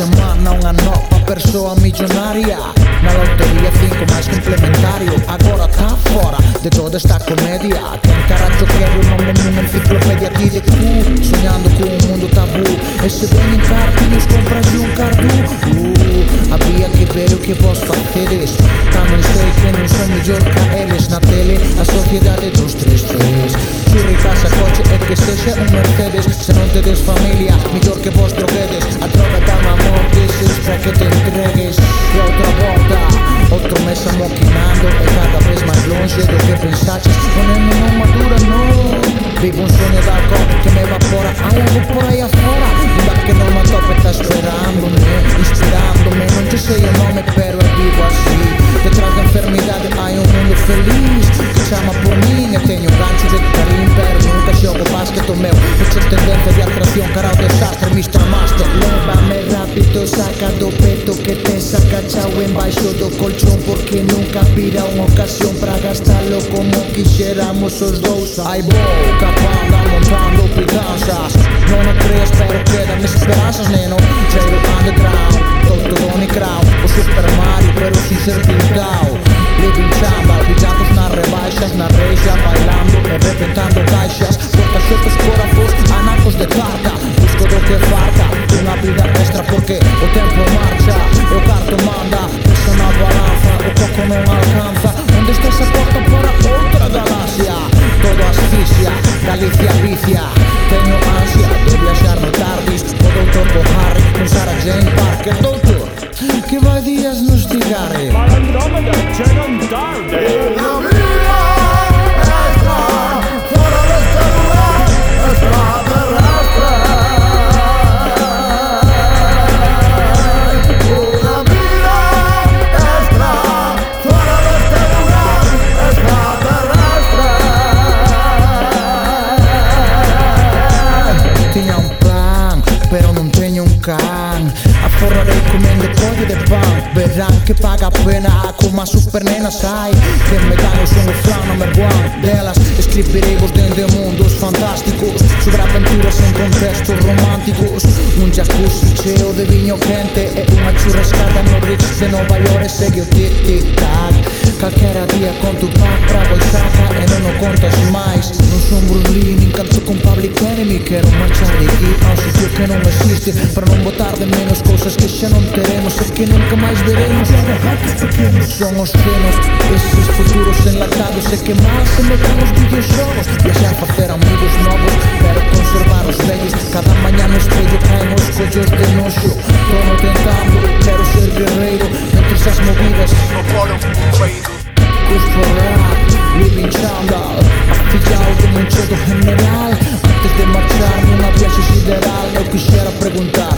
semana unha nova persoa millonaria Na lotería cinco máis complementario. Agora tá fora de toda esta comedia Quen caracho quero o nome nunha enciclopedia Ti de tú, soñando cun mundo tabú E se ven en cartinhos compras un cardu uh, Había que ver o que vos facedes Estés un Mercedes, se nos debes familia Mejor que vos droguedes, atrócata mamón Dices para que te entregues La otra volta, otro mes amoquinando É cada vez más longe do que pensaste Ponemos não madura, não Vivo un sueño de cor que me evapora Ai, eu por ahí afuera. debaixo do colchón Porque nunca pira unha ocasión para gastalo como quixéramos os dous Ai boca, panda, montando pitanzas Non o crees pero quedan esperanzas neno. Cheiro underground, todo Crown O Super Mario pero sin servir non alcanza Onde está esa porta para outra galaxia Todo asfixia, Galicia vicia. Teño ansia de viaxar no tardis O doutor Boharri, con Sarah Jane Parker. Doutor, que vai días nos cigarre que paga pena como a super nenas hai Que me dan o son o flan number one Delas escribirei vos dende mundos fantásticos Sobre aventuras en contextos románticos Un jacuzzi cheo de viño quente E unha churrascada no Ritz de Nova York E segue o tic-tic-tac Calquera día conto pan trago e chapa e non o contas máis. Non son Bruce Lee, nin canto con Public Enemy. Quero marchar de aquí ao sitio que non existe Para non botar de menos cousas que xa non teremos E que nunca máis veremos. Son os tenos, eses futuros enlatados E que máis se metan os videoxogos. Viaxar facer amigos novos, pero conservar os vellos. Cada mañá no espello caen os collos de noxo. Tono tentando, pero Non mi piace ucciderà, lo piscerà a preguntare?